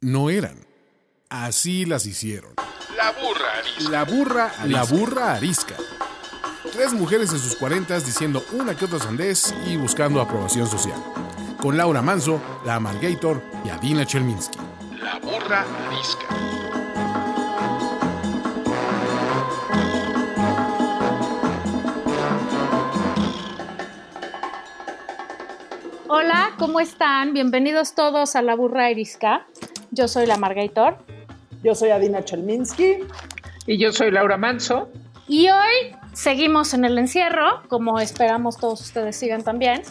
no eran. Así las hicieron. La burra arisca. La burra, la burra arisca. Tres mujeres en sus cuarentas diciendo una que otra sandez y buscando aprobación social. Con Laura Manso, la Amalgator y Adina Chelminsky. La burra arisca. Hola, ¿cómo están? Bienvenidos todos a La Burra Erisca. Yo soy la Margator. Yo soy Adina Chelminsky. Y yo soy Laura Manso. Y hoy seguimos en el encierro, como esperamos todos ustedes sigan también.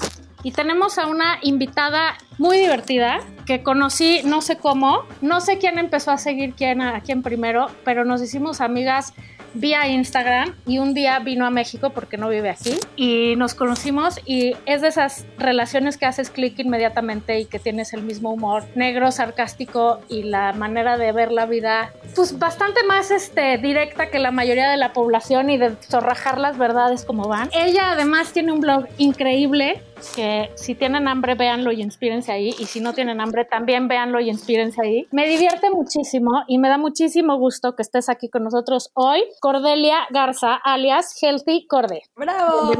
Y tenemos a una invitada muy divertida que conocí no sé cómo, no sé quién empezó a seguir quién a quién primero, pero nos hicimos amigas vía Instagram y un día vino a México porque no vive aquí y nos conocimos y es de esas relaciones que haces clic inmediatamente y que tienes el mismo humor negro, sarcástico y la manera de ver la vida pues bastante más este, directa que la mayoría de la población y de zorrajar las verdades como van. Ella además tiene un blog increíble que si tienen hambre véanlo y inspírense ahí y si no tienen hambre también véanlo y inspírense ahí. Me divierte muchísimo y me da muchísimo gusto que estés aquí con nosotros hoy, Cordelia Garza, alias Healthy Corde. ¡Bravo!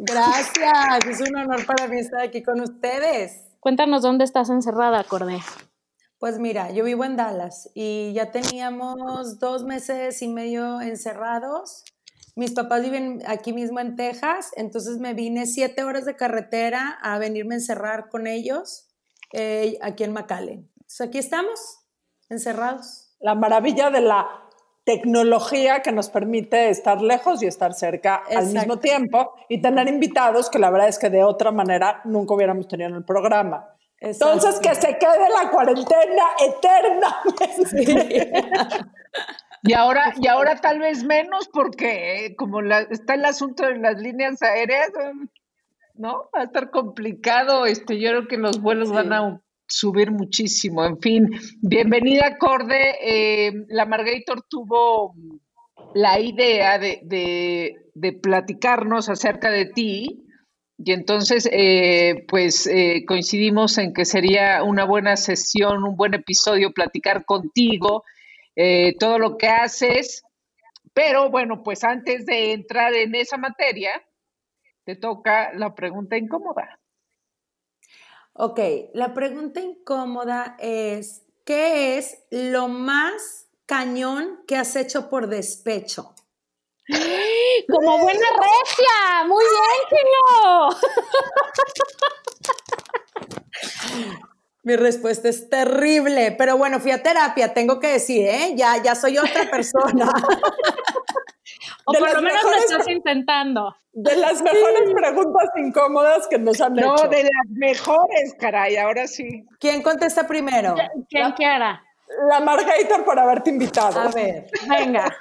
Gracias, es un honor para mí estar aquí con ustedes. Cuéntanos dónde estás encerrada, Corde. Pues mira, yo vivo en Dallas y ya teníamos dos meses y medio encerrados. Mis papás viven aquí mismo en Texas, entonces me vine siete horas de carretera a venirme a encerrar con ellos eh, aquí en McAllen. Entonces aquí estamos, encerrados. La maravilla de la tecnología que nos permite estar lejos y estar cerca al mismo tiempo y tener invitados que la verdad es que de otra manera nunca hubiéramos tenido en el programa. Entonces, que se quede la cuarentena eternamente. Y ahora, y ahora tal vez menos porque eh, como está el asunto de las líneas aéreas, ¿no? Va a estar complicado. Este, yo creo que los vuelos van a subir muchísimo. En fin, bienvenida, Corde. Eh, la Margator tuvo la idea de, de, platicarnos acerca de ti. Y entonces, eh, pues coincidimos en que sería una buena sesión, un buen episodio platicar contigo eh, todo lo que haces. Pero bueno, pues antes de entrar en esa materia, te toca la pregunta incómoda. Ok, la pregunta incómoda es, ¿qué es lo más cañón que has hecho por despecho? Como buena regia, muy bien, Mi respuesta es terrible, pero bueno, fui a terapia, tengo que decir, ¿eh? Ya, ya soy otra persona. o por lo menos lo estás intentando. De las mejores preguntas incómodas que nos han hecho. No, de las mejores, caray, ahora sí. ¿Quién contesta primero? ¿Quién quiera? La Margator por haberte invitado. A ver. Venga.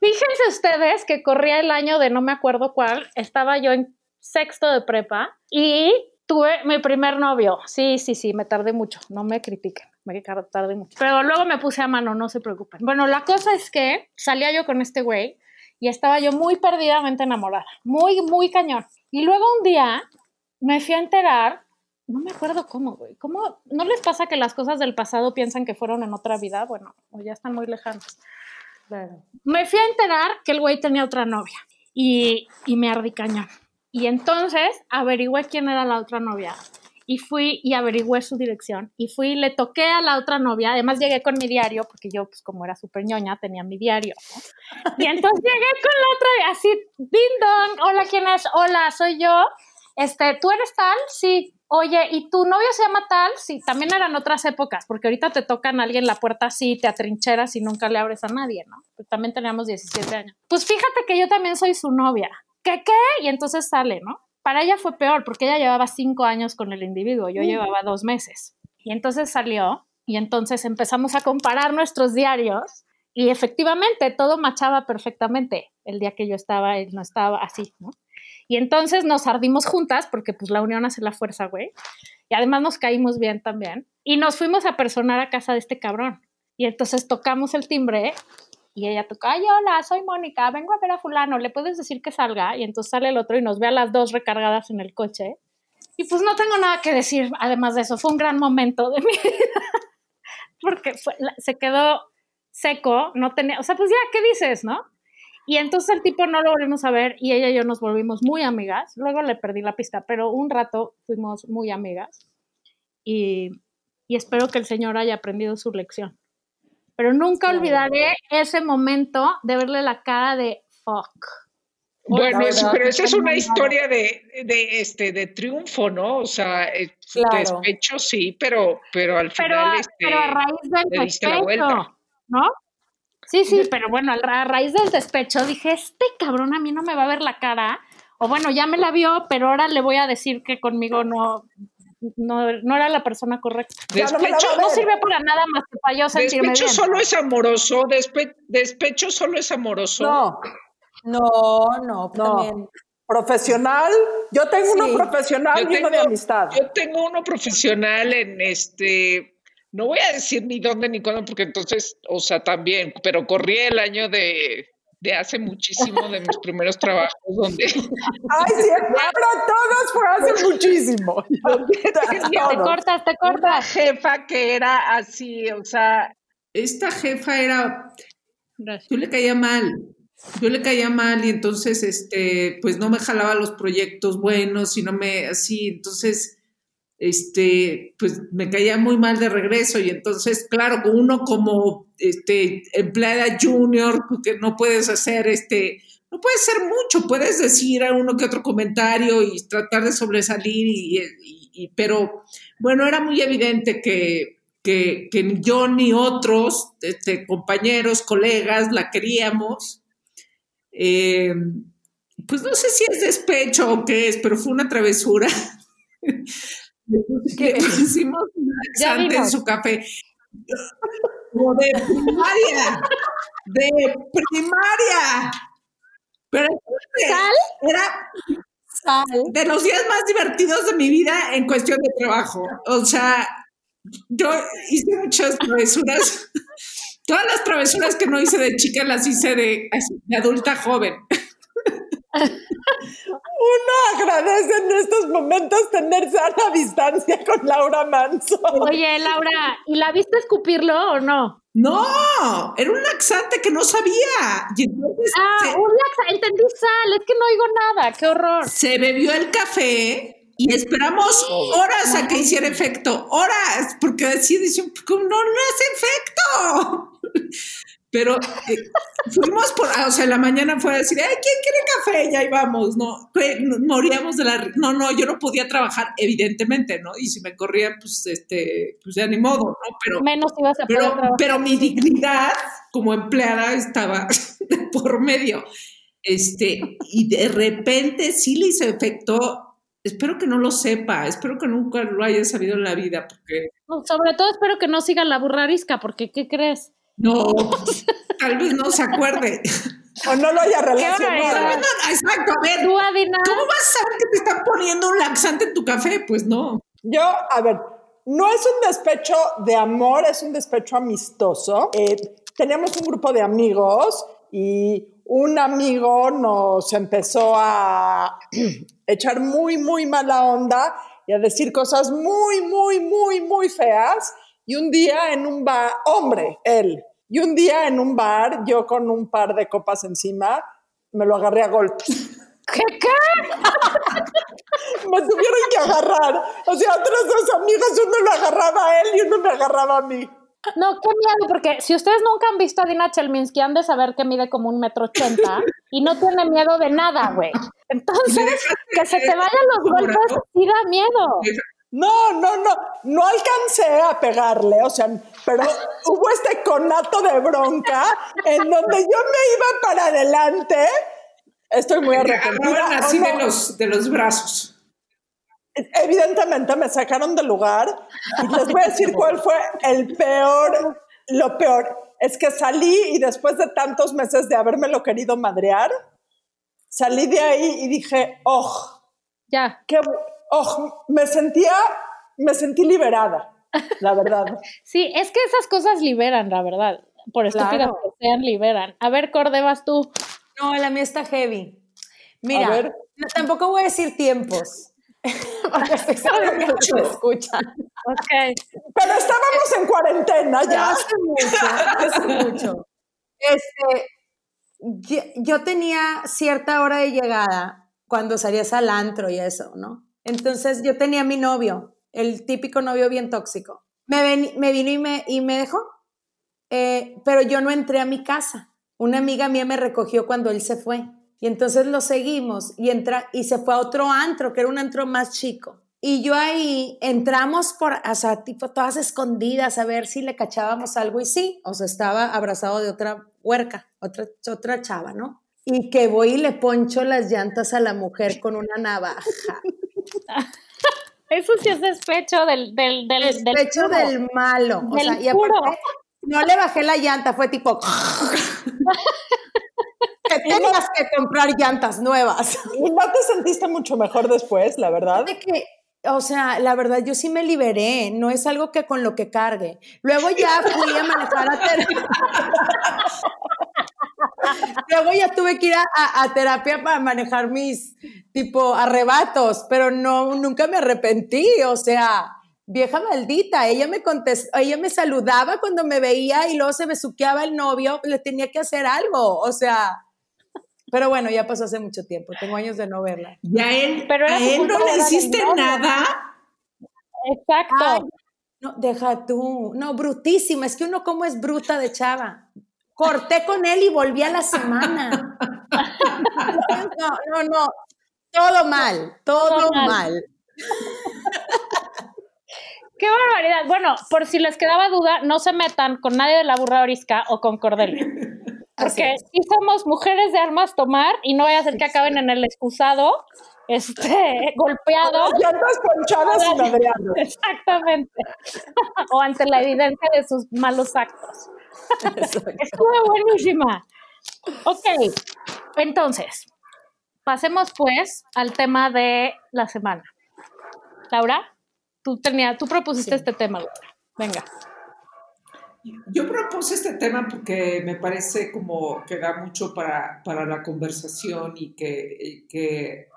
Fíjense ustedes que corría el año de no me acuerdo cuál, estaba yo en sexto de prepa y tuve mi primer novio. Sí, sí, sí, me tardé mucho. No me critiquen, me tardé mucho. Pero luego me puse a mano, no se preocupen. Bueno, la cosa es que salía yo con este güey y estaba yo muy perdidamente enamorada. Muy, muy cañón. Y luego un día me fui a enterar, no me acuerdo cómo, güey. ¿Cómo? ¿No les pasa que las cosas del pasado piensan que fueron en otra vida? Bueno, o ya están muy lejanas. Me fui a enterar que el güey tenía otra novia y, y me ardí cañón. Y entonces averigüé quién era la otra novia y fui y averigüé su dirección y fui y le toqué a la otra novia, además llegué con mi diario, porque yo pues como era súper ñoña tenía mi diario, Y entonces llegué con la otra, así, ding dong, hola, ¿quién es? Hola, soy yo, este, ¿tú eres tal? Sí, oye, ¿y tu novio se llama tal? Sí, también eran otras épocas, porque ahorita te tocan a alguien la puerta así, te atrincheras y nunca le abres a nadie, ¿no? Pues también teníamos 17 años. Pues fíjate que yo también soy su novia. ¿Qué, qué? Y entonces sale, ¿no? Para ella fue peor porque ella llevaba cinco años con el individuo, yo llevaba dos meses. Y entonces salió y entonces empezamos a comparar nuestros diarios y efectivamente todo machaba perfectamente. El día que yo estaba, él no estaba así, ¿no? Y entonces nos ardimos juntas porque pues la unión hace la fuerza, güey. Y además nos caímos bien también. Y nos fuimos a personar a casa de este cabrón. Y entonces tocamos el timbre y ella toca, ay, hola, soy Mónica, vengo a ver a fulano, ¿le puedes decir que salga? Y entonces sale el otro y nos ve a las dos recargadas en el coche. Y pues no tengo nada que decir, además de eso, fue un gran momento de mi vida. porque se quedó seco, no tenía, o sea, pues ya, ¿qué dices, no? Y entonces el tipo no lo volvimos a ver y ella y yo nos volvimos muy amigas. Luego le perdí la pista, pero un rato fuimos muy amigas. Y, y espero que el señor haya aprendido su lección. Pero nunca olvidaré ese momento de verle la cara de fuck. Bueno, pero esa es una historia de, de, este, de triunfo, ¿no? O sea, eh, despecho sí, pero, pero al final este, pero a raíz del despecho, ¿no? Sí, sí, pero bueno, a raíz del despecho dije, este cabrón a mí no me va a ver la cara, o bueno, ya me la vio, pero ahora le voy a decir que conmigo no, no, no era la persona correcta. Despecho no, sirve para nada más que para yo sentirme Despecho solo es amoroso, despecho solo es amoroso. No, no, no, también. Profesional, yo tengo uno profesional y uno de amistad. Yo tengo uno profesional en este, no voy a decir ni dónde ni cuándo, porque entonces, o sea, también, pero corrí el año de, de hace muchísimo, de mis primeros trabajos, donde... Ay, sí, ahora todos fue hace muchísimo. te cortas, te cortas. Una jefa que era así, o sea... Esta jefa era... Yo le caía mal, yo le caía mal y entonces, este, pues no me jalaba los proyectos buenos y no me, así, entonces este, pues me caía muy mal de regreso y entonces, claro, uno como este, empleada junior, porque no puedes hacer, este, no puedes ser mucho, puedes decir a uno que otro comentario y tratar de sobresalir, y, pero bueno, era muy evidente que, que, que yo ni otros este, compañeros, colegas la queríamos. Eh, pues no sé si es despecho o qué es, pero fue una travesura. Le pusimos laxante en su café. de primaria. De primaria. Pero ¿Sal? era de los días más divertidos de mi vida en cuestión de trabajo. O sea, yo hice muchas travesuras. Todas las travesuras que no hice de chica las hice de, de adulta joven. Uno agradece en estos momentos tener sana distancia con Laura Manso. Oye, Laura, ¿y la viste escupirlo o no? No, era un laxante que no sabía. ah, un laxante, entendí sal, es que no oigo nada, qué horror. Se bebió el café y esperamos horas a que hiciera efecto, horas, porque así decían, no, no hace efecto. Pero eh, fuimos por, o sea, la mañana fue a decir, ay, ¿quién quiere café? Y ahí vamos, ¿no? Moríamos de la... No, no, yo no podía trabajar, evidentemente, ¿no? Y si me corría, pues, este, pues ya ni modo, ¿no? Pero... Menos ibas a pero, pero mi dignidad como empleada estaba por medio. Este, y de repente sí le hice efecto, espero que no lo sepa, espero que nunca lo haya sabido en la vida, porque... sobre todo espero que no siga la burrarisca, porque ¿qué crees? No, tal vez no se acuerde. O no lo haya relacionado. exacto, a ver, ¿cómo vas a saber que te están poniendo un laxante en tu café? Pues no. Yo, a ver, no es un despecho de amor, es un despecho amistoso. Eh, teníamos un grupo de amigos y un amigo nos empezó a echar muy, muy mala onda y a decir cosas muy, muy, muy, muy feas. Y un día en un bar, hombre, él, y un día en un bar, yo con un par de copas encima, me lo agarré a golpes. ¿Qué? ¿Qué? me tuvieron que agarrar. O sea, otros dos amigos, uno lo agarraba a él y uno me agarraba a mí. No, qué miedo, porque si ustedes nunca han visto a Dina Chelminsky, han de saber que mide como un metro ochenta y no tiene miedo de nada, güey. Entonces, que se te vayan los golpes sí da miedo. No, no, no, no alcancé a pegarle, o sea, pero hubo este conato de bronca en donde yo me iba para adelante. Estoy muy arrepentida. así de, los, de los brazos. Evidentemente me sacaron del lugar y les voy a decir cuál fue el peor, lo peor. Es que salí y después de tantos meses de lo querido madrear, salí de ahí y dije, oh, ya. Qué, oh, me sentía, me sentí liberada, la verdad. sí, es que esas cosas liberan, la verdad. Por estúpidas que sean, liberan. A ver, Corde, vas tú. No, la mía está heavy. Mira, tampoco voy a decir tiempos, Porque estoy segura que no me escuchan. Ok. Pero estábamos en cuarentena ya. hace mucho, hace mucho. Este, yo, yo tenía cierta hora de llegada cuando salías al antro y eso, ¿no? Entonces yo tenía mi novio, el típico novio bien tóxico. Me, ven- me vino y me, y me dejó, Eh, pero yo no entré a mi casa. Una amiga mía me recogió cuando él se fue. Y entonces lo seguimos y, entra, y se fue a otro antro, que era un antro más chico. Y yo ahí entramos por, o sea, tipo todas escondidas a ver si le cachábamos algo y sí, o sea, estaba abrazado de otra huerca, otra, otra chava, ¿no? Y que voy y le poncho las llantas a la mujer con una navaja. Eso sí es despecho del, del, del, del Despecho puro. del malo. O sea, y aparte, no le bajé la llanta, fue tipo. que tengas que comprar llantas nuevas. ¿Y no te sentiste mucho mejor después, la verdad? De que, o sea, la verdad, yo sí me liberé, no es algo que con lo que cargue. Luego ya fui a manejar a terapia. Luego ya tuve que ir a, a- a terapia para manejar mis, tipo, arrebatos, pero no, nunca me arrepentí, o sea, vieja maldita, ella me contestó, ella me saludaba cuando me veía y luego se besuqueaba el novio, le tenía que hacer algo, o sea, pero bueno, ya pasó hace mucho tiempo, tengo años de no verla. Y a él, Pero a él no le hiciste nada. Exacto. Ay, no, deja tú. No, brutísima. Es que uno como es bruta de chava. Corté con él y volví a la semana. No, no, no. Todo mal, todo, Todo mal. mal. Qué barbaridad. Bueno, por si les quedaba duda, no se metan con nadie de la burra orisca o con Cordelia. Porque sí somos mujeres de armas tomar y no vaya a ser que acaben en el excusado, este, golpeado. Llantas ponchadas y madreando. Exactamente. o ante la evidencia de sus malos actos. Estuvo buenísima. Ok, entonces, pasemos pues al tema de la semana. Laura, tú, tenía, tú propusiste este tema, Laura. Venga. Yo propuse este tema porque me parece como que da mucho para, para la conversación y que, y que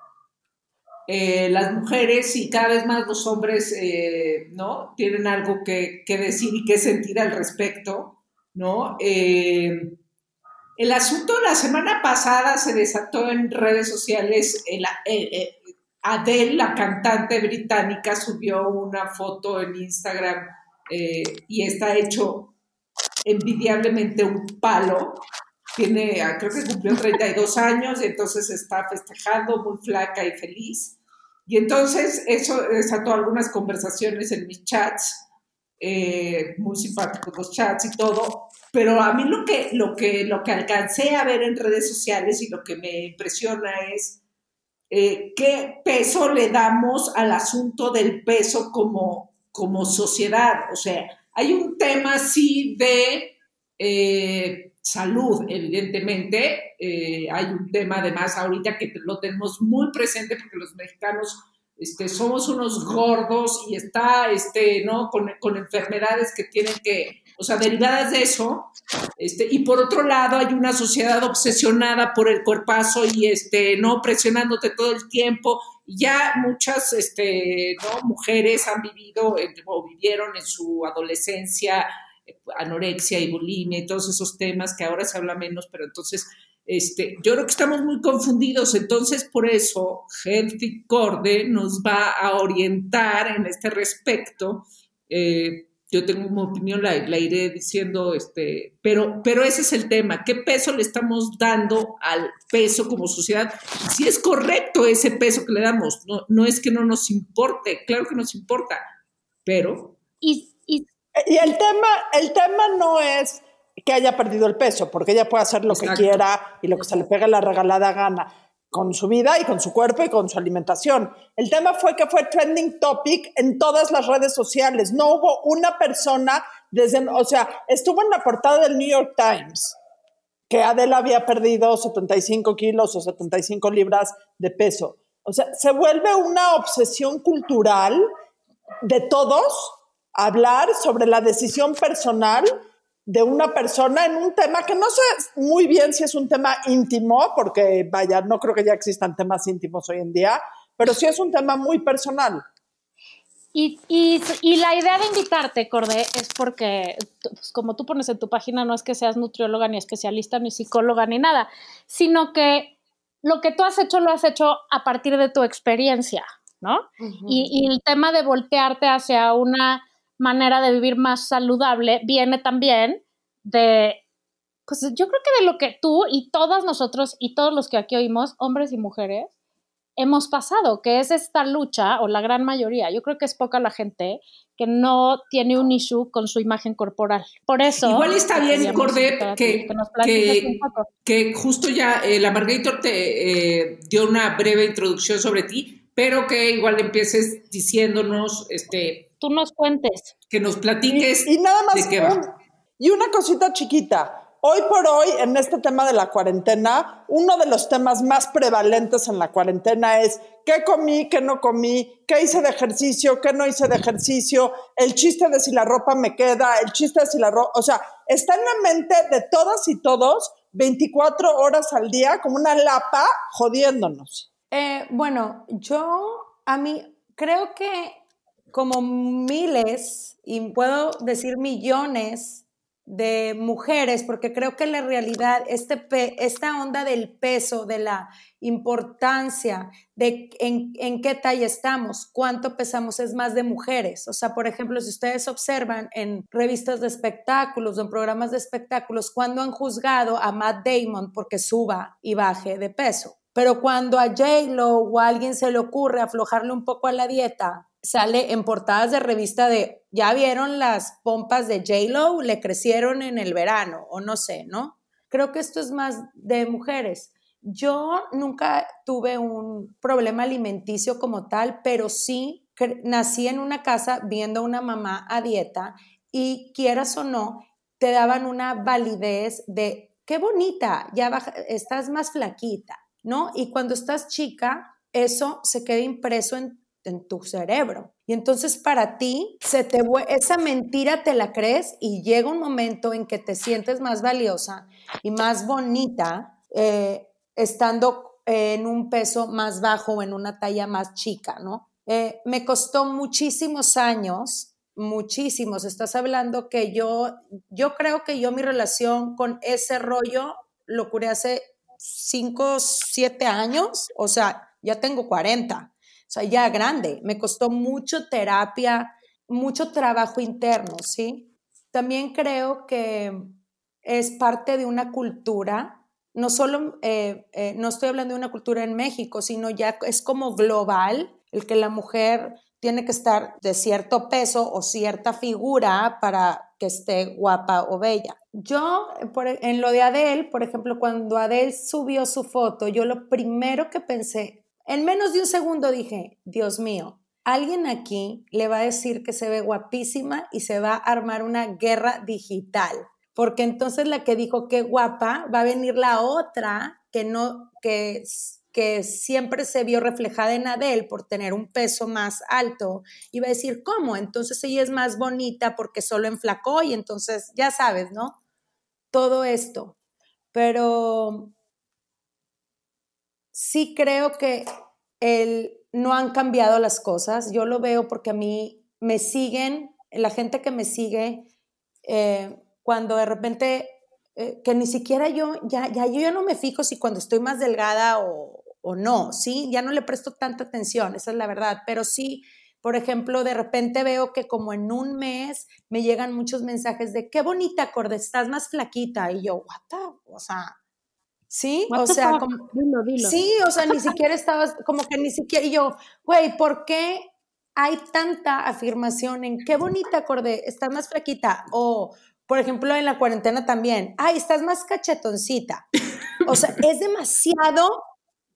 eh, las mujeres y cada vez más los hombres, eh, ¿no? Tienen algo que, que decir y que sentir al respecto, ¿no? Eh, el asunto la semana pasada se desató en redes sociales. Eh, eh, Adele, la cantante británica, subió una foto en Instagram eh, y está hecho envidiablemente un palo. Tiene, ah, creo que cumplió 32 años y entonces está festejando, muy flaca y feliz. Y entonces eso desató algunas conversaciones en mis chats, muy simpáticos los chats y todo, pero a mí lo que, lo, que, lo que alcancé a ver en redes sociales y lo que me impresiona es eh, qué peso le damos al asunto del peso como, como sociedad. O sea, hay un tema sí de eh, salud, evidentemente. Eh, hay un tema además ahorita que lo tenemos muy presente porque los mexicanos este, somos unos gordos y está, este, ¿no? Con, con enfermedades que tienen que, o sea, derivadas de eso. Este, y por otro lado, hay una sociedad obsesionada por el cuerpazo y este, no presionándote todo el tiempo. Ya muchas este, ¿no? mujeres han vivido o vivieron en su adolescencia eh, anorexia y bulimia y todos esos temas que ahora se habla menos, pero entonces este, yo creo que estamos muy confundidos, entonces por eso Healthy Corde nos va a orientar en este respecto. Eh, yo tengo una opinión, la, la, iré diciendo, este, pero, pero ese es el tema, ¿qué peso le estamos dando al peso como sociedad? Si es correcto ese peso que le damos, no, no es que no nos importe, claro que nos importa, pero... Y, y, y el, tema, el tema no es que haya perdido el peso, porque ella puede hacer lo Exacto. que quiera y lo que se le pega la regalada gana con su vida y con su cuerpo y con su alimentación. El tema fue que fue trending topic en todas las redes sociales. No hubo una persona desde, o sea, estuvo en la portada del New York Times que Adela había perdido 75 kilos o 75 libras de peso. O sea, se vuelve una obsesión cultural de todos hablar sobre la decisión personal de una persona en un tema que no sé muy bien si es un tema íntimo, porque vaya, no creo que ya existan temas íntimos hoy en día, pero sí es un tema muy personal. Y, la idea de invitarte, Corde, es porque, pues, como tú pones en tu página, no es que seas nutrióloga, ni especialista, ni psicóloga, ni nada, sino que lo que tú has hecho lo has hecho a partir de tu experiencia, ¿no? y, el tema de voltearte hacia una manera de vivir más saludable viene también de, pues yo creo que de lo que tú y todos nosotros y todos los que aquí oímos, hombres y mujeres, hemos pasado, que es esta lucha, o la gran mayoría, yo creo que es poca la gente que no tiene un issue con su imagen corporal. Por eso... Igual está bien, Cordet, que, que, que, justo ya eh, la Margator te eh, dio una breve introducción sobre ti, pero que igual empieces diciéndonos, este... Tú nos cuentes. Que nos platiques y, nada más y una cosita chiquita, Hoy por hoy, en este tema de la cuarentena, uno de los temas más prevalentes en la cuarentena es qué comí, qué no comí, qué hice de ejercicio, qué no hice de ejercicio, el chiste de si la ropa me queda, el chiste de si la ropa, o sea, está en la mente de todas y todos 24 horas al día como una lapa jodiéndonos. Eh, bueno, yo a mí creo que como miles, y puedo decir millones, de mujeres, porque creo que la realidad, este esta onda del peso, de la importancia de en, en, qué talla estamos, cuánto pesamos, es más de mujeres. O sea, por ejemplo, si ustedes observan en revistas de espectáculos o en programas de espectáculos, cuando han juzgado a Matt Damon porque suba y baje de peso. Pero cuando a J-Lo o a alguien se le ocurre aflojarle un poco a la dieta, sale en portadas de revista de, ya vieron las pompas de J-Lo, le crecieron en el verano, o no sé, ¿no? Creo que esto es más de mujeres. Yo nunca tuve un problema alimenticio como tal, pero sí nací en una casa viendo a una mamá a dieta y quieras o no, te daban una validez de, qué bonita, ya estás más flaquita, ¿no? Y cuando estás chica, eso se queda impreso en en tu cerebro. Y entonces para ti, se te, esa mentira te la crees y llega un momento en que te sientes más valiosa y más bonita eh, estando en un peso más bajo o en una talla más chica, ¿no? Eh, me costó muchísimos años, muchísimos. Estás hablando que yo, yo creo que yo mi relación con ese rollo lo curé hace 5, 7 años, o sea, ya tengo 40 o sea, ya grande. Me costó mucho terapia, mucho trabajo interno, ¿sí? También creo que es parte de una cultura, no solo, eh, eh, no estoy hablando de una cultura en México, sino ya es como global, el que la mujer tiene que estar de cierto peso o cierta figura para que esté guapa o bella. Yo, en lo de Adele, por ejemplo, cuando Adele subió su foto, yo lo primero que pensé, en menos de un segundo dije, Dios mío, alguien aquí le va a decir que se ve guapísima y se va a armar una guerra digital. Porque entonces la que dijo que guapa va a venir la otra que no, que, que siempre se vio reflejada en Adele por tener un peso más alto y va a decir, ¿cómo? Entonces ella es más bonita porque solo enflacó y entonces ya sabes, ¿no? Todo esto. Pero sí creo que el, no han cambiado las cosas. Yo lo veo porque a mí me siguen, la gente que me sigue, eh, cuando de repente, eh, que ni siquiera yo, ya, ya, yo ya no me fijo si cuando estoy más delgada o, o no, ¿sí? Ya no le presto tanta atención, esa es la verdad, pero sí, por ejemplo, de repente veo que como en un mes me llegan muchos mensajes de qué bonita, Corde, estás más flaquita. Y yo, what the? O sea, Sí, o sea, como, sí, o sea, ni siquiera estabas, como que ni siquiera, y yo, güey, ¿por qué hay tanta afirmación en qué bonita acorde, estás más flaquita? O, por ejemplo, en la cuarentena también, ay, estás más cachetoncita. O sea, es demasiado,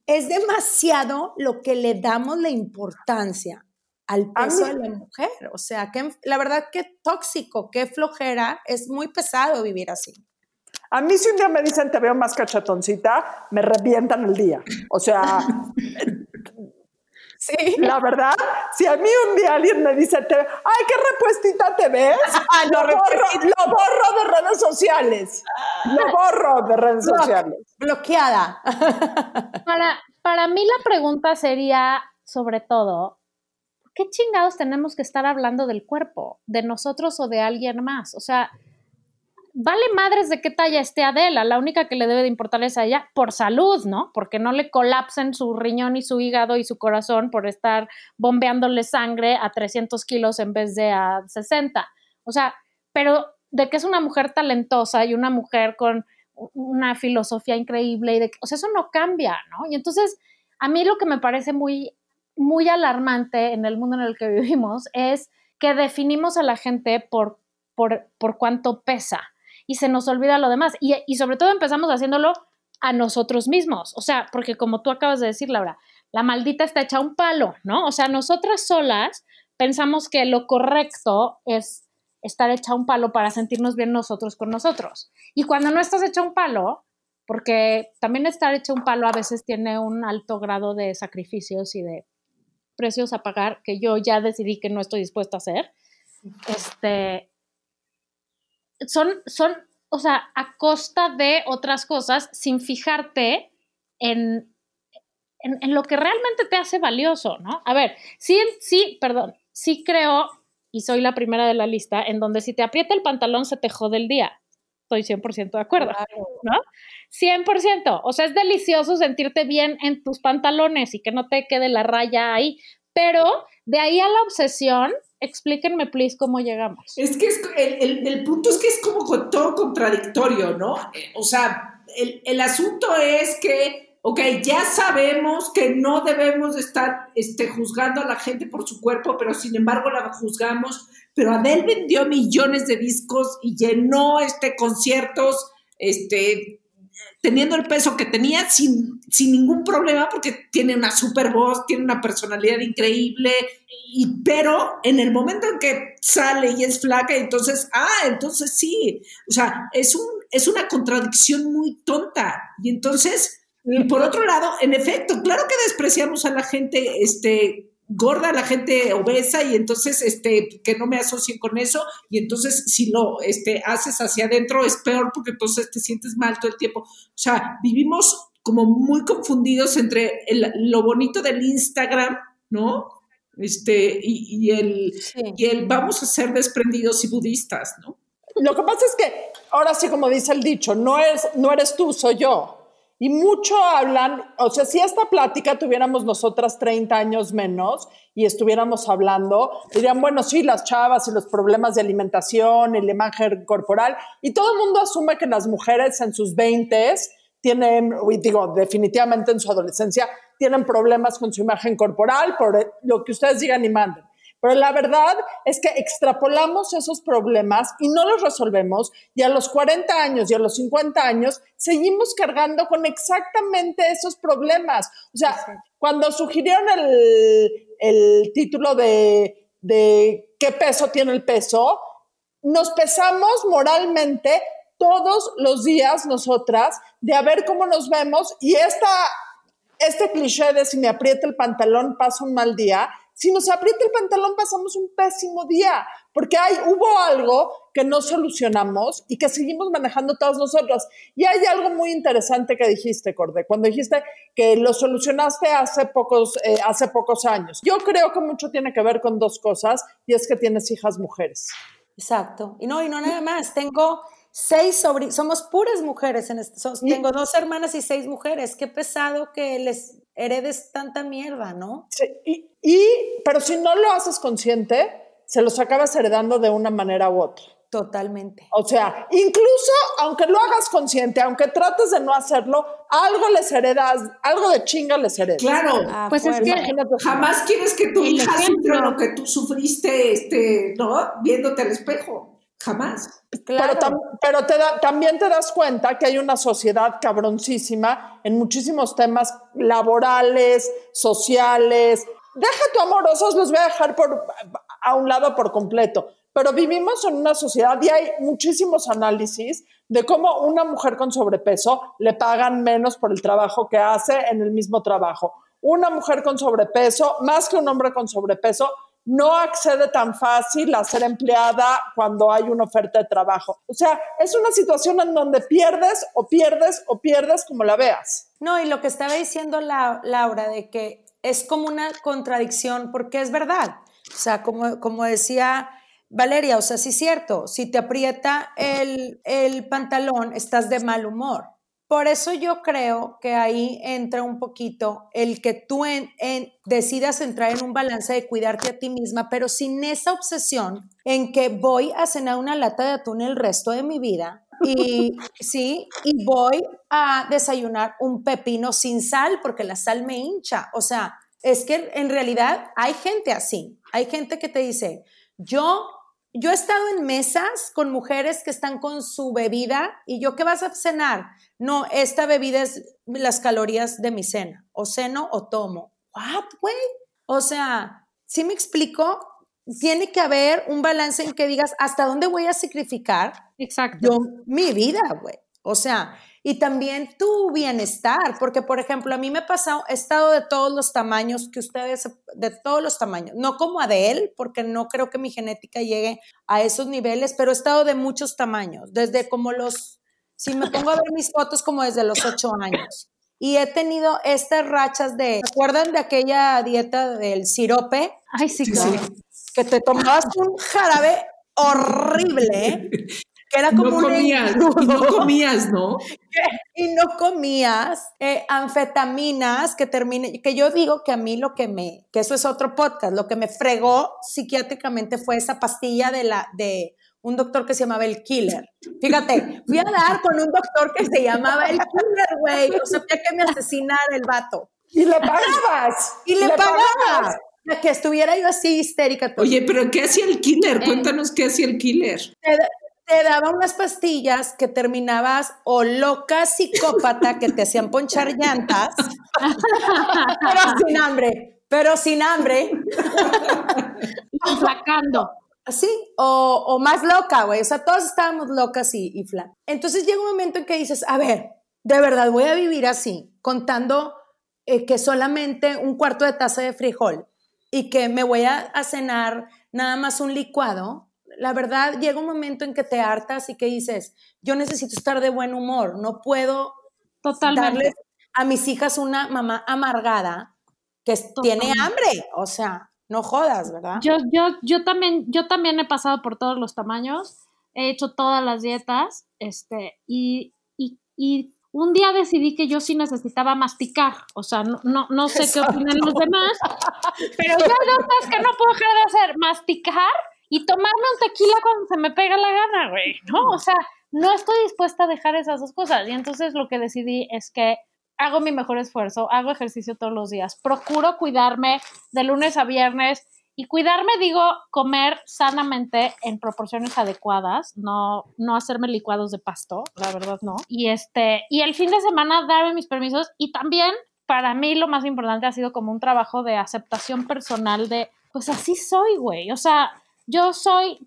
es demasiado lo que le damos la importancia al peso de la mujer. O sea, que la verdad que tóxico, qué flojera, es muy pesado vivir así. A mí si un día me dicen te veo más cachatoncita, me revientan el día. O sea, sí. La verdad, si a mí un día alguien me dice, ay, qué repuestita te ves, ah, lo, borro, lo, borro, de redes sociales. Lo borro de redes sociales. Bloqueada. Para, para mí la pregunta sería sobre todo, ¿qué chingados tenemos que estar hablando del cuerpo, de nosotros o de alguien más? O sea, vale madres de qué talla esté Adela, la única que le debe de importar es a ella por salud, ¿no? Porque no le colapsen su riñón y su hígado y su corazón por estar bombeándole sangre a 300 kilos en vez de a 60. O sea, pero de que es una mujer talentosa y una mujer con una filosofía increíble y de o sea, eso no cambia, ¿no? Y entonces, a mí lo que me parece muy, muy alarmante en el mundo en el que vivimos es que definimos a la gente por, por, por cuánto pesa y se nos olvida lo demás. Y, y sobre todo empezamos haciéndolo a nosotros mismos. O sea, porque como tú acabas de decir, Laura, la maldita está hecha un palo, ¿no? O sea, nosotras solas pensamos que lo correcto es estar hecha un palo para sentirnos bien nosotros con nosotros. Y cuando no estás hecha un palo, porque también estar hecha un palo a veces tiene un alto grado de sacrificios y de precios a pagar que yo ya decidí que no estoy dispuesta a hacer. Este, son, son, o sea, a costa de otras cosas sin fijarte en, en, en, lo que realmente te hace valioso, ¿no? A ver, sí, sí, perdón, sí creo y soy la primera de la lista, en donde si te aprieta el pantalón se te jode el día. Estoy 100% de acuerdo, ¿no? 100%. O sea, es delicioso sentirte bien en tus pantalones y que no te quede la raya ahí. Pero de ahí a la obsesión, explíquenme, please, cómo llegamos. Es que es, el, el, punto es que es como todo contradictorio, ¿no? Eh, o sea, el, el asunto es que ok, ya sabemos que no debemos estar este, juzgando a la gente por su cuerpo, pero sin embargo la juzgamos. Pero Adele vendió millones de discos y llenó este, conciertos este, teniendo el peso que tenía sin, sin ningún problema porque tiene una super voz, tiene una personalidad increíble, y, pero en el momento en que sale y es flaca, entonces, ah, entonces sí, o sea, es, un, es una contradicción muy tonta. Y entonces y por otro lado, en efecto, claro que despreciamos a la gente este, gorda, la gente obesa, y entonces este, que no me asocien con eso, y entonces si lo este, haces hacia adentro es peor porque entonces te sientes mal todo el tiempo. O sea, vivimos como muy confundidos entre lo bonito del Instagram, ¿no? Este, y, y el, y el vamos a ser desprendidos y budistas, ¿no? Lo que pasa es que, ahora sí, como dice el dicho, no, es, no eres tú, soy yo. Y mucho hablan, o sea, si esta plática tuviéramos nosotras 30 años menos y estuviéramos hablando, dirían, bueno, sí, las chavas y los problemas de alimentación, el imagen corporal, y todo el mundo asume que las mujeres en sus 20 tienen, digo, definitivamente en su adolescencia, tienen problemas con su imagen corporal por lo que ustedes digan y manden. Pero la verdad es que extrapolamos esos problemas y no los resolvemos y a los 40 años y a los 50 años seguimos cargando con exactamente esos problemas. O sea, cuando sugirieron el, título de, de qué peso tiene el peso, nos pesamos moralmente todos los días nosotras de a ver cómo nos vemos y esta, este cliché de si me aprieta el pantalón paso un mal día si nos aprieta el pantalón pasamos un pésimo día, porque hay, hubo algo que no solucionamos y que seguimos manejando todos nosotros. Y hay algo muy interesante que dijiste, Corde, cuando dijiste que lo solucionaste hace pocos, eh, hace pocos años. Yo creo que mucho tiene que ver con dos cosas, y es que tienes hijas mujeres. Exacto. Y no, y no nada más. Tengo seis sobrinos, somos puras mujeres en este, tengo dos hermanas y seis mujeres. Qué pesado que les heredes tanta mierda, ¿no? Sí, y, y, pero si no lo haces consciente, se los acabas heredando de una manera u otra. Totalmente. O sea, incluso aunque lo hagas consciente, aunque trates de no hacerlo, algo les heredas, algo de chinga les heredas. Claro, ah, pues es que jamás quieres que tu hija sufra lo que tú sufriste, este, ¿no? Viéndote al espejo. Jamás. Claro. Pero, te también te das cuenta que hay una sociedad cabroncísima en muchísimos temas laborales, sociales. Deja tu amorosos, los voy a dejar por, a un lado por completo. Pero vivimos en una sociedad y hay muchísimos análisis de cómo una mujer con sobrepeso le pagan menos por el trabajo que hace en el mismo trabajo. Una mujer con sobrepeso, más que un hombre con sobrepeso, no accede tan fácil a ser empleada cuando hay una oferta de trabajo. O sea, es una situación en donde pierdes o pierdes o pierdes como la veas. No, y lo que estaba diciendo Laura de que es como una contradicción porque es verdad. O sea, como, como decía Valeria, o sea, sí es cierto, si te aprieta el, el pantalón, estás de mal humor. Por eso yo creo que ahí entra un poquito el que tú en, decidas entrar en un balance de cuidarte a ti misma, pero sin esa obsesión en que voy a cenar una lata de atún el resto de mi vida y sí, y voy a desayunar un pepino sin sal porque la sal me hincha. O sea, es que en realidad hay gente así. Hay gente que te dice, yo yo he estado en mesas con mujeres que están con su bebida y yo, ¿qué vas a cenar? No, esta bebida es las calorías de mi cena, o ceno o tomo. ¿What, güey? O sea, ¿sí me explico? Tiene que haber un balance en que digas, ¿hasta dónde voy a sacrificar? Exacto. Yo, mi vida, güey. O sea, y también tu bienestar, porque por ejemplo, a mí me ha pasado, he estado de todos los tamaños que ustedes, de todos los tamaños, no como Adele, porque no creo que mi genética llegue a esos niveles, pero he estado de muchos tamaños, desde como los, si me pongo a ver mis fotos, como desde los ocho años. Y he tenido estas rachas de, ¿se acuerdan de aquella dieta del sirope? Ay, sí, claro. Que te tomabas un jarabe horrible, ¿eh? que era como no comías, y no comías, ¿no? y no comías eh, anfetaminas que termine, que yo digo que a mí lo que me, que eso es otro podcast, lo que me fregó psiquiátricamente fue esa pastilla de la, de un doctor que se llamaba el killer. Fíjate, fui a dar con un doctor que se llamaba el killer, güey. O sea, que me asesinara el vato. Y le pagabas. Y le, pagabas. Que estuviera yo así histérica. Oye, pero ¿qué hacía el killer? Eh, Cuéntanos qué hacía el killer te daba unas pastillas que terminabas o loca psicópata que te hacían ponchar llantas, pero sin hambre, pero sin hambre. Flacando. Sí, o, o, más loca, güey. O sea, todos estábamos locas y, y Entonces llega un momento en que dices, a ver, de verdad voy a vivir así, contando eh, que solamente un cuarto de taza de frijol y que me voy a, a cenar nada más un licuado la verdad llega un momento en que te hartas y que dices, yo necesito estar de buen humor, no puedo darles a mis hijas una mamá amargada que tiene hambre, o sea, no jodas, ¿verdad? Yo, yo, yo, también, yo también he pasado por todos los tamaños, he hecho todas las dietas, este, y, y, un día decidí que yo sí necesitaba masticar, o sea, no, no, no sé qué opinan los demás, pero yo hay dos cosas que no puedo dejar de hacer, masticar y tomarme un tequila cuando se me pega la gana, güey, ¿no? O sea, no estoy dispuesta a dejar esas dos cosas. Y entonces lo que decidí es que hago mi mejor esfuerzo, hago ejercicio todos los días, procuro cuidarme de lunes a viernes. Y cuidarme, digo, comer sanamente en proporciones adecuadas, no, no hacerme licuados de pasto, la verdad no. Y este, y el fin de semana darme mis permisos y también para mí lo más importante ha sido como un trabajo de aceptación personal de, pues así soy, güey. O sea, yo soy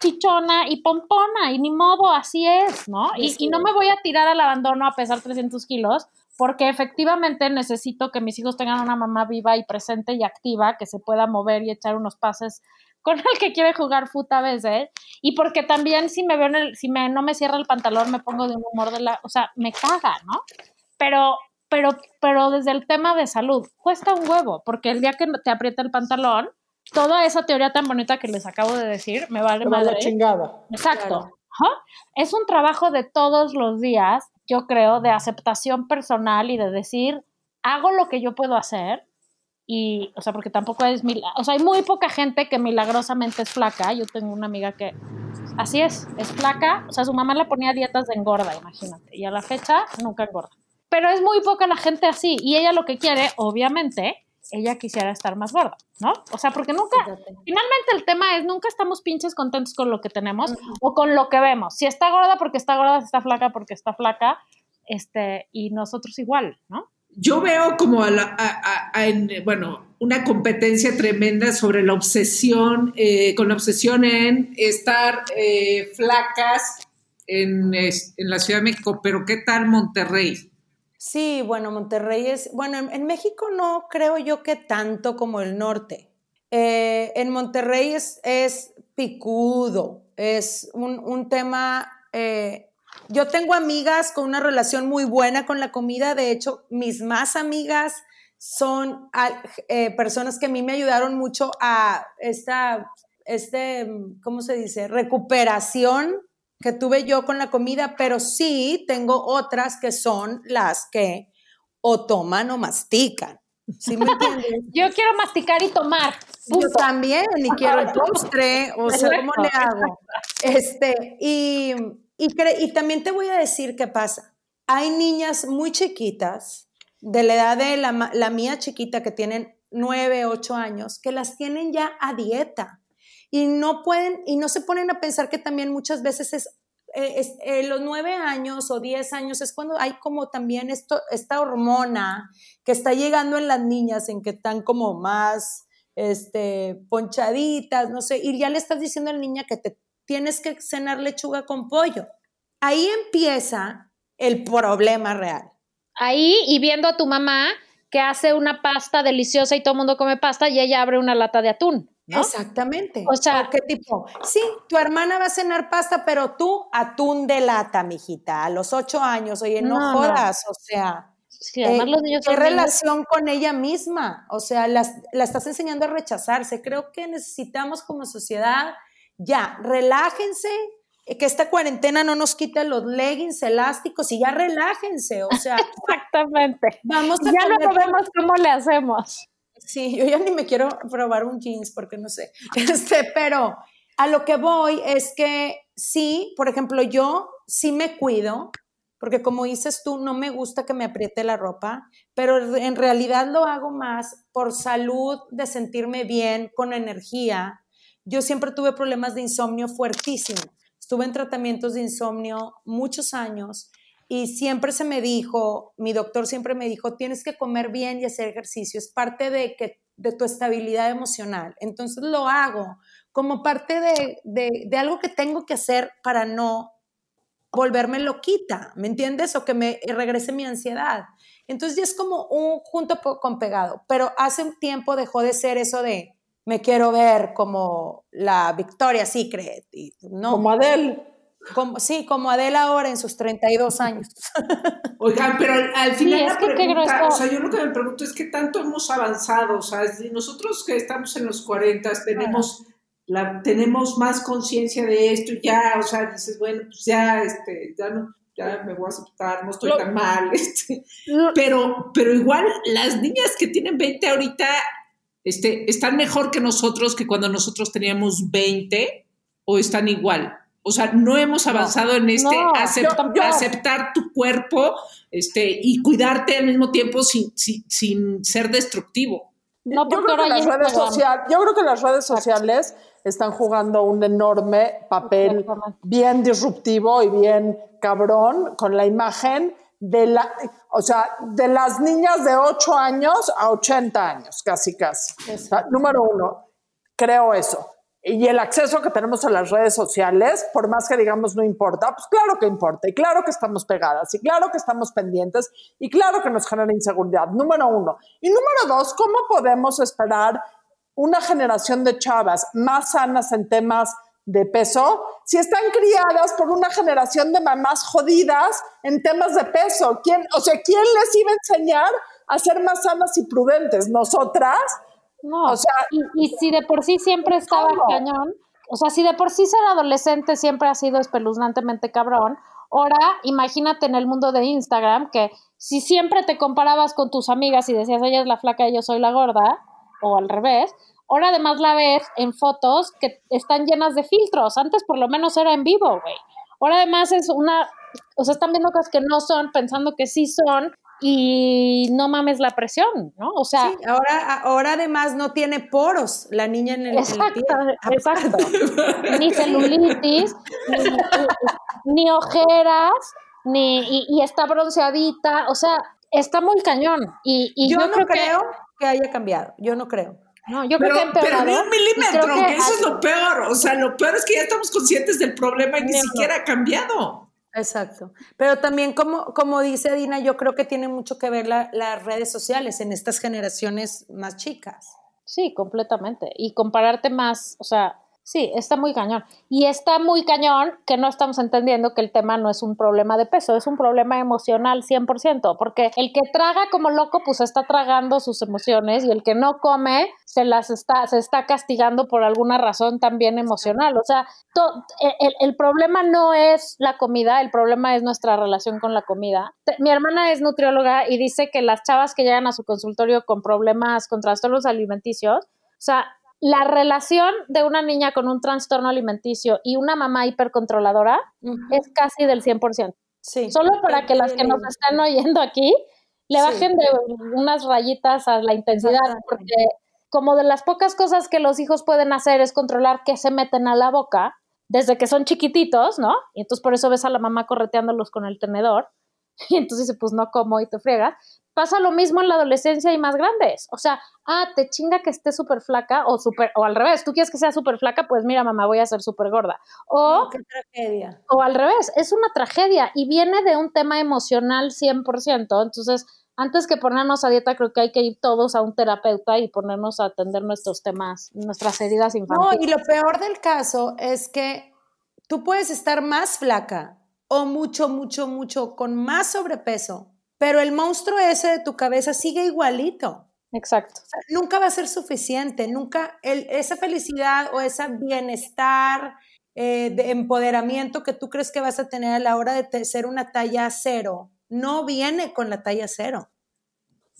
chichona y pompona y ni modo, así es, ¿no? Y, no me voy a tirar al abandono a pesar 300 kilos porque efectivamente necesito que mis hijos tengan una mamá viva y presente y activa, que se pueda mover y echar unos pases con el que quiere jugar fútbol a veces, y porque también si me veo en el, si me, no me cierra el pantalón, me pongo de un humor de la, o sea, me caga, ¿no? Pero, pero, pero desde el tema de salud, cuesta un huevo, porque el día que te aprieta el pantalón, toda esa teoría tan bonita que les acabo de decir me vale más la chingada. Exacto. Es un trabajo de todos los días, yo creo, de aceptación personal y de decir, hago lo que yo puedo hacer. Y, o sea, porque tampoco es, o sea, hay muy poca gente que milagrosamente es flaca. Yo tengo una amiga que así es, es flaca. O sea, su mamá le ponía dietas de engorda, imagínate. Y a la fecha nunca engorda. Pero es muy poca la gente así. Y ella lo que quiere, obviamente, ella quisiera estar más gorda, ¿no? O sea, porque nunca, finalmente el tema es, nunca estamos pinches contentos con lo que tenemos o con lo que vemos. Si está gorda porque está gorda, si está flaca porque está flaca, este, y nosotros igual, ¿no? Yo veo como, a la, bueno, una competencia tremenda sobre la obsesión, eh, con la obsesión en estar eh, flacas en, en la Ciudad de México, pero ¿qué tal Monterrey? Sí, bueno, Monterrey es, bueno, en, México no creo yo que tanto como el norte. Eh, en Monterrey es, es picudo, es un, tema, eh, yo tengo amigas con una relación muy buena con la comida, de hecho, mis más amigas son eh, personas que a mí me ayudaron mucho a esta, este, ¿cómo se dice? Recuperación que tuve yo con la comida, pero sí tengo otras que son las que o toman o mastican. ¿Sí me entiendes? Yo quiero masticar y tomar. Yo también, y quiero el postre, o sea, ¿cómo le hago? Este, y, y también te voy a decir qué pasa. Hay niñas muy chiquitas de la edad de la, mía chiquita que tienen nueve, ocho años, que las tienen ya a dieta y no pueden y no se ponen a pensar que también muchas veces es, eh, eh, los nueve años o diez años es cuando hay como también esto, esta hormona que está llegando en las niñas en que están como más este, ponchaditas, no sé, y ya le estás diciendo a la niña que te tienes que cenar lechuga con pollo. Ahí empieza el problema real ahí y viendo a tu mamá que hace una pasta deliciosa y todo el mundo come pasta y ella abre una lata de atún. Exactamente. O sea, ¿qué tipo? Sí, tu hermana va a cenar pasta, pero tú atún de lata, mijita, a los ocho años. Oye, no, jodas, o sea. Sí, además los niños ¿Qué relación con ella misma? O sea, la estás enseñando a rechazarse. Creo que necesitamos como sociedad, ya, relájense, eh, que esta cuarentena no nos quite los leggings elásticos y ya relájense, o sea. Exactamente. Vamos a ya no vemos cómo le hacemos. Sí, yo ya ni me quiero probar un jeans porque no sé. Este, pero a lo que voy es que sí, por ejemplo, yo sí me cuido, porque como dices tú, no me gusta que me apriete la ropa, pero en realidad lo hago más por salud, de sentirme bien, con energía. Yo siempre tuve problemas de insomnio fuertísimos Estuve en tratamientos de insomnio muchos años y siempre se me dijo, mi doctor siempre me dijo, tienes que comer bien y hacer ejercicio, es parte de, que, de tu estabilidad emocional. Entonces lo hago como parte de, de, algo que tengo que hacer para no volverme loquita, ¿me entiendes? O que me regrese mi ansiedad. Entonces ya es como un junto con pegado, pero hace un tiempo dejó de ser eso de me quiero ver como la Victoria Secret. Y, no, como Adele. Como, sí, como Adele ahora en sus 32 años. Oigan, pero al, final la pregunta, o sea, yo lo que me pregunto es qué tanto hemos avanzado, o sea, nosotros que estamos en los 40 tenemos, la, tenemos más conciencia de esto, ya, o sea, dices, bueno, pues ya, este, ya no, ya me voy a aceptar, no estoy tan mal, este, pero, pero igual las niñas que tienen 20 ahorita este, ¿están mejor que nosotros que cuando nosotros teníamos 20 o están igual? O sea, no hemos avanzado en este aceptar tu cuerpo este, y cuidarte al mismo tiempo sin, sin, ser destructivo. No, yo, creo que las redes yo creo que las redes sociales están jugando un enorme papel bien disruptivo y bien cabrón con la imagen de la, o sea, de las niñas de 8 años a 80 años, casi, casi. número uno, creo eso. Y el acceso que tenemos a las redes sociales, por más que digamos no importa, pues claro que importa, y claro que estamos pegadas, y claro que estamos pendientes, y claro que nos genera inseguridad, número uno. Y número dos, ¿cómo podemos esperar una generación de chavas más sanas en temas de peso si están criadas por una generación de mamás jodidas en temas de peso? ¿Quién, o sea, ¿quién les iba a enseñar a ser más sanas y prudentes? ¿Nosotras? No, o sea, y, si de por sí siempre estaba cañón, o sea, si de por sí ser adolescente siempre ha sido espeluznantemente cabrón, ahora imagínate en el mundo de Instagram que si siempre te comparabas con tus amigas y decías ella es la flaca y yo soy la gorda, o al revés, Ahora además la ves en fotos que están llenas de filtros. Antes por lo menos era en vivo, güey. Ahora además es una, o sea, están viendo cosas que no son, pensando que sí son y no mames la presión, ¿no? O sea, sí, ahora, ahora además no tiene poros la niña en el exacto, Exacto. ni celulitis, ni, ojeras, ni y, está bronceadita, o sea, está muy cañón. Y, yo, no creo que haya cambiado, yo no creo. No, yo creo que Pero ni un milímetro, que, eso es lo peor. O sea, lo peor es que ya estamos conscientes del problema y ni siquiera ha cambiado. Exacto. Pero también, como, como dice Dina, yo creo que tiene mucho que ver las redes sociales en estas generaciones más chicas. Sí, completamente. Y compararte más, o sea, Sí, está muy cañón. Y está muy cañón que no estamos entendiendo que el tema no es un problema de peso, es un problema emocional 100%, porque el que traga como loco, pues está tragando sus emociones y el que no come se las está, se está castigando por alguna razón también emocional. O sea, el, el, problema no es la comida, el problema es nuestra relación con la comida. Mi hermana es nutrióloga y dice que las chavas que llegan a su consultorio con problemas, con trastornos alimenticios, o sea, la relación de una niña con un trastorno alimenticio y una mamá hipercontroladora es casi del 100%. Sí. Solo para que las que nos están oyendo aquí le bajen de unas rayitas a la intensidad, porque como de las pocas cosas que los hijos pueden hacer es controlar qué se meten a la boca desde que son chiquititos, ¿no? Y entonces por eso ves a la mamá correteándolos con el tenedor. Y entonces dice, pues no como y te friegas pasa lo mismo en la adolescencia y más grandes. O sea, ah, te chinga que esté súper flaca o súper, o al revés, tú quieres que sea súper flaca, pues mira, mamá, voy a ser súper gorda. O, qué tragedia. O al revés, es una tragedia y viene de un tema emocional 100%. Entonces, antes que ponernos a dieta, creo que hay que ir todos a un terapeuta y ponernos a atender nuestros temas, nuestras heridas infantiles. No, y lo peor del caso es que tú puedes estar más flaca o mucho, mucho, mucho con más sobrepeso pero el monstruo ese de tu cabeza sigue igualito. Exacto. nunca va a ser suficiente, nunca esa felicidad o ese bienestar, eh, de empoderamiento que tú crees que vas a tener a la hora de ser una talla cero, no viene con la talla cero.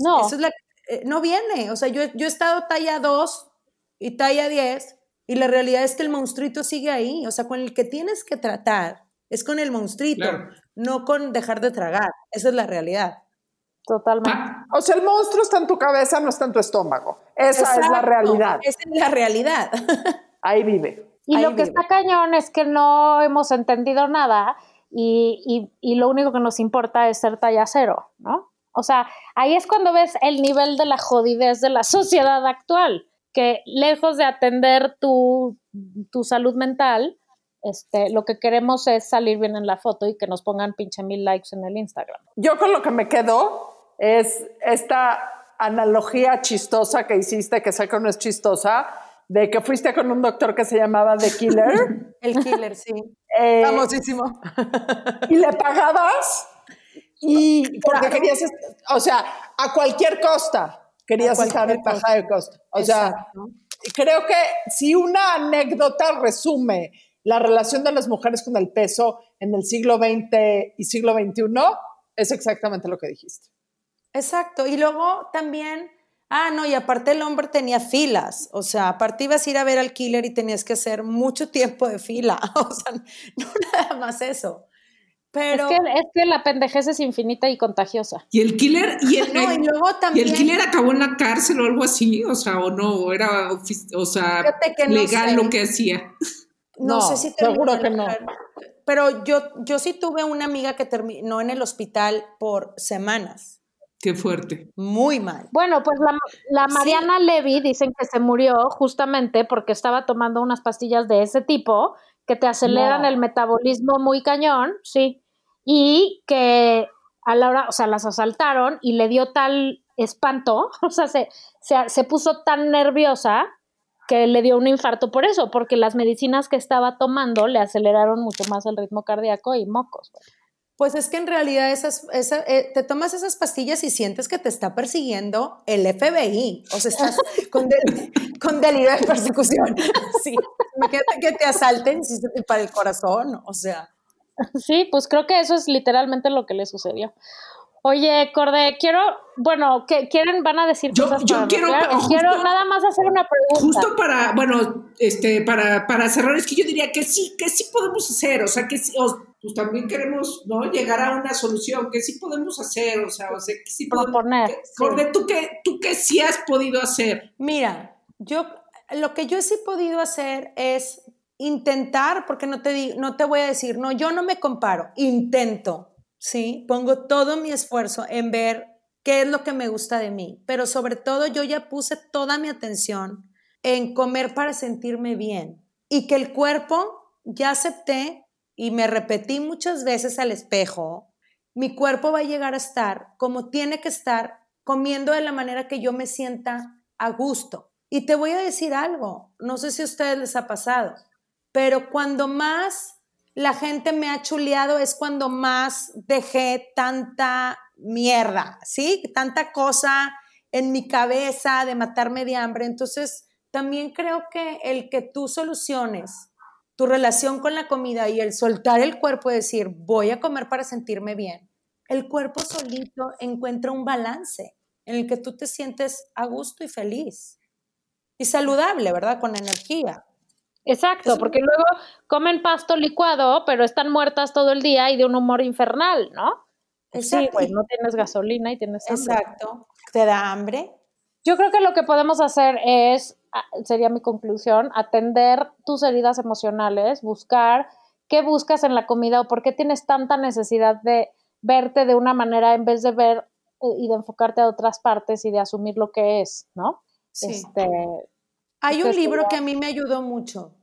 No. Eso es la, eh, no viene. O sea, yo, yo he estado talla 2 y talla 10 y la realidad es que el monstruito sigue ahí. O sea, con el que tienes que tratar es con el monstruito, no con dejar de tragar. Esa es la realidad. Totalmente. Ah, o sea, el monstruo está en tu cabeza, no está en tu estómago. Esa es la realidad. Esa es la realidad. Ahí vive. Y lo que está cañón es que no hemos entendido nada y, y, lo único que nos importa es ser talla cero, ¿no? O sea, ahí es cuando ves el nivel de la jodidez de la sociedad actual, que lejos de atender tu, tu salud mental, este, lo que queremos es salir bien en la foto y que nos pongan pinche mil likes en el Instagram. Yo con lo que me quedo es esta analogía chistosa que hiciste, que sé que no es chistosa, de que fuiste con un doctor que se llamaba The Killer. El Killer, sí. Eh, Famosísimo. Y le pagabas y porque querías, o sea, a cualquier costa querías estar en baja de costa. O sea, creo que si una anécdota resume la relación de las mujeres con el peso en el siglo XX y siglo XXI es exactamente lo que dijiste. Exacto. Y luego también, ah, no, y aparte el hombre tenía filas. O sea, aparte ibas a ir a ver al killer y tenías que hacer mucho tiempo de fila. O sea, no nada más eso. Pero... Es, que, la pendejez es infinita y contagiosa. Y el killer, y el, no, y luego también, y el killer acabó en la cárcel o algo así, o sea, o no, era, o sea, legal lo que hacía. No, sé si seguro que no. Pero yo, yo sí tuve una amiga que terminó en el hospital por semanas. Qué fuerte. Muy mal. Bueno, pues la, Mariana Levy dicen que se murió justamente porque estaba tomando unas pastillas de ese tipo que te aceleran el metabolismo muy cañón, sí, y que a la hora, o sea, las asaltaron y le dio tal espanto, o sea, se, se puso tan nerviosa que le dio un infarto por eso, porque las medicinas que estaba tomando le aceleraron mucho más el ritmo cardíaco y mocos. Pues es que en realidad esas, eh, te tomas esas pastillas y sientes que te está persiguiendo el FBI. O sea, estás con, con delirio de persecución. Sí, imagínate que te asalten para el corazón. O sea. Sí, pues creo que eso es literalmente lo que le sucedió. Oye, Corde, quiero, bueno, que quieren, van a decir yo, cosas yo quiero, quiero nada más hacer una pregunta. Justo para, bueno, este, para, para cerrar, es que yo diría que sí, que sí podemos hacer, o sea, que sí, pues también queremos, ¿no? Llegar a una solución, que sí podemos hacer, o sea, o sea que sí podemos. Proponer. Corde, ¿tú qué, ¿tú qué sí has podido hacer? Mira, yo, lo que yo sí he podido hacer es intentar, porque no te, no te voy a decir, no, yo no me comparo, intento ¿sí? Pongo todo mi esfuerzo en ver qué es lo que me gusta de mí, pero sobre todo yo ya puse toda mi atención en comer para sentirme bien y que el cuerpo ya acepté y me repetí muchas veces al espejo, mi cuerpo va a llegar a estar como tiene que estar comiendo de la manera que yo me sienta a gusto. Y te voy a decir algo, no sé si a ustedes les ha pasado, pero cuando más la gente me ha chuleado es cuando más dejé tanta mierda, ¿sí? Tanta cosa en mi cabeza de matarme de hambre. Entonces, también creo que el que tú soluciones tu relación con la comida y el soltar el cuerpo y decir, voy a comer para sentirme bien, el cuerpo solito encuentra un balance en el que tú te sientes a gusto y feliz y saludable, ¿verdad? Con energía. Exacto, porque luego comen pasto licuado, pero están muertas todo el día y de un humor infernal, ¿no? Exacto. Sí, pues no tienes gasolina y tienes hambre. Exacto. Te da hambre. Yo creo que lo que podemos hacer es, ah, sería mi conclusión, atender tus heridas emocionales, buscar qué buscas en la comida o por qué tienes tanta necesidad de verte de una manera en vez de ver eh, y de enfocarte a otras partes y de asumir lo que es, ¿no? Sí. Este, Hay un libro que a mí me ayudó mucho.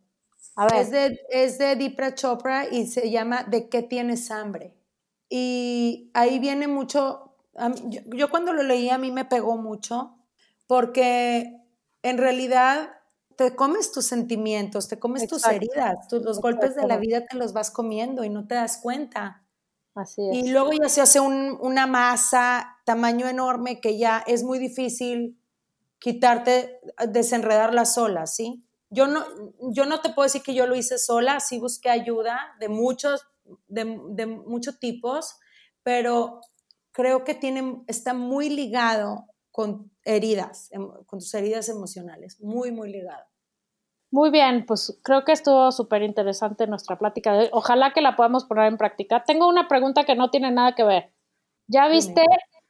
a ver, Es de, es de Deepak Chopra y se llama ¿De qué tienes hambre? Y ahí viene mucho, yo, yo cuando lo leí a mí me pegó mucho porque en realidad te comes tus sentimientos, te comes tus heridas, tus, los golpes de la vida te los vas comiendo y no te das cuenta. así es. Y luego ya se hace un- una masa tamaño enorme que ya es muy difícil quitarte, desenredarla sola, ¿sí? Yo no, yo no te puedo decir que yo lo hice sola, sí busqué ayuda de muchos, de, de muchos tipos, pero creo que tiene, está muy ligado con heridas, em- con tus heridas emocionales, muy, muy ligado. Muy bien, pues creo que estuvo súper interesante nuestra plática de hoy. Ojalá que la podamos poner en práctica. Tengo una pregunta que no tiene nada que ver. ¿Ya viste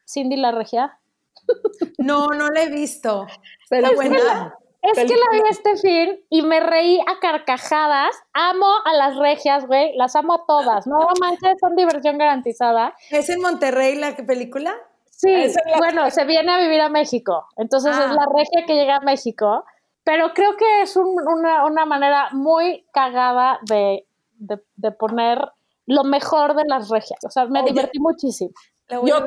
Cindy la Regia? No, no la he visto. Pero Está buena. Es que la vi este fin y me reí a carcajadas. Amo a las regias, güey. Las amo a todas. No manches, son diversión garantizada. ¿Es en Monterrey la película? Sí, es la- bueno, se viene a vivir a México. Entonces Ah. es la regia que llega a México. Pero creo que es un- una, una manera muy cagada de, de- de poner lo mejor de las regias. O sea, me Oye. divertí muchísimo. La voy Y a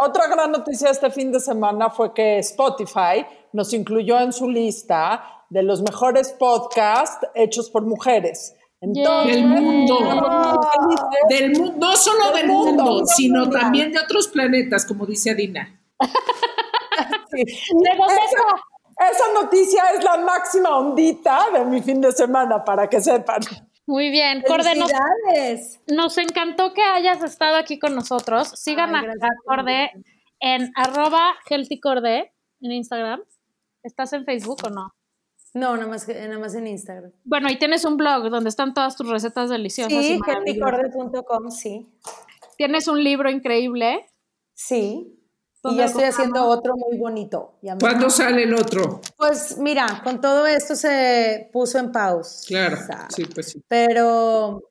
otra, gran noticia este fin de semana fue que Spotify nos incluyó en su lista de los mejores podcasts hechos por mujeres. Entonces, Del mundo. Del mu- no solo Del del, mundo, mundo, mundo sino mundial. también de otros planetas, como dice Adina. Sí. Esa, esa noticia es la máxima ondita de mi fin de semana, para que sepan. Muy bien, Corde, nos, encantó que hayas estado aquí con nosotros. Sigan Ay, a, Corde en arroba healthycorde en Instagram. ¿Estás en Facebook o no? No, nada más, nada más en Instagram. Bueno, y tienes un blog donde están todas tus recetas deliciosas. Sí, healthycorde.com, sí. Tienes un libro increíble. Sí. Y ¿Dónde ya estoy haciendo otro muy bonito. Ya me- ¿Cuándo sale el otro? Pues mira, con todo esto se puso en pausa. Claro, sí, pues sí. Pero,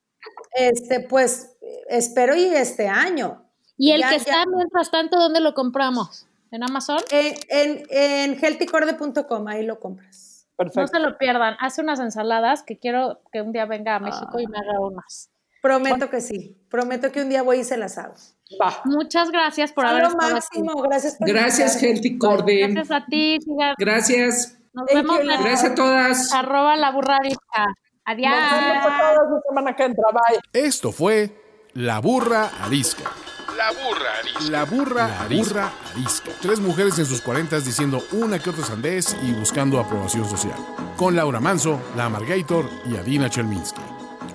este, pues, espero y este año. Y el Ya, que ya. está mientras tanto, ¿dónde lo compramos? ¿En Amazon? En, en, en healthycorde.com, ahí lo compras. No Perfecto. se lo pierdan. Hace unas ensaladas que quiero que un día venga a México y Ah. me haga unas. Prometo que sí. Prometo que un día voy y se las hago. Va. Muchas gracias por haber estado aquí. máximo. Gracias por Gracias. Healthy Corde. Gracias a ti, sigan. Gracias. Nos Thank vemos you. Gracias a todas. arroba la burra arisca. Adiós. Nos vemos a todos la semana que entra. Bye. Esto fue La Burra Arisca. La burra arisca. La burra, arisca. arisca. Tres mujeres en sus cuarentas diciendo una que otra sandez y buscando aprobación social. Con Laura Manso, La Amargator y Adina Chelminsky.